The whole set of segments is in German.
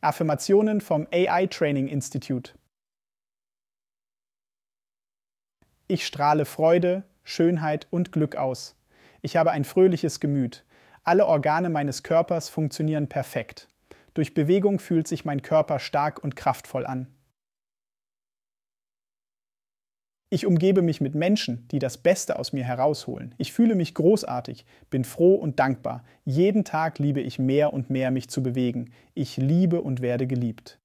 Affirmationen vom AI Training Institute. Ich strahle Freude, Schönheit und Glück aus. Ich habe ein fröhliches Gemüt. Alle Organe meines Körpers funktionieren perfekt. Durch Bewegung fühlt sich mein Körper stark und kraftvoll an. Ich umgebe mich mit Menschen, die das Beste aus mir herausholen. Ich fühle mich großartig, bin froh und dankbar. Jeden Tag liebe ich mehr und mehr, mich zu bewegen. Ich liebe und werde geliebt.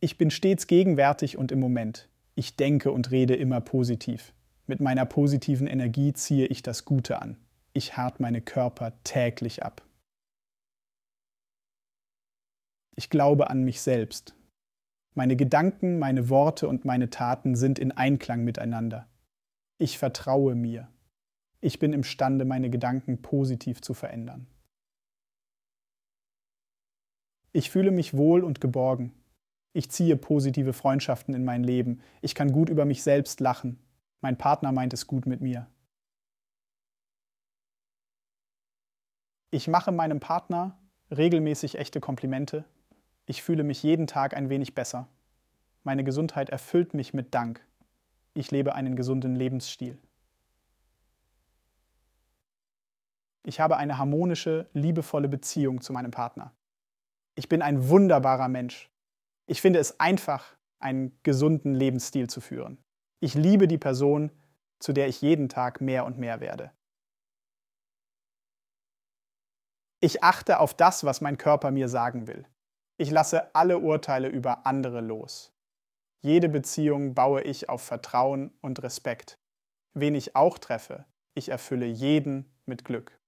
Ich bin stets gegenwärtig und im Moment. Ich denke und rede immer positiv. Mit meiner positiven Energie ziehe ich das Gute an. Ich hart meine Körper täglich ab. Ich glaube an mich selbst, meine Gedanken, meine Worte und meine Taten sind in Einklang miteinander. Ich vertraue mir. Ich bin imstande, meine Gedanken positiv zu verändern. Ich fühle mich wohl und geborgen. Ich ziehe positive Freundschaften in mein Leben. Ich kann gut über mich selbst lachen. Mein Partner meint es gut mit mir. Ich mache meinem Partner regelmäßig echte Komplimente ich fühle mich jeden Tag ein wenig besser. Meine Gesundheit erfüllt mich mit Dank. Ich lebe einen gesunden Lebensstil. Ich habe eine harmonische, liebevolle Beziehung zu meinem Partner. Ich bin ein wunderbarer Mensch. Ich finde es einfach, einen gesunden Lebensstil zu führen. Ich liebe die Person, zu der ich jeden Tag mehr und mehr werde. Ich achte auf das, was mein Körper mir sagen will. Ich lasse alle Urteile über andere los. Jede Beziehung baue ich auf Vertrauen und Respekt. Wen ich auch treffe, ich erfülle jeden mit Glück.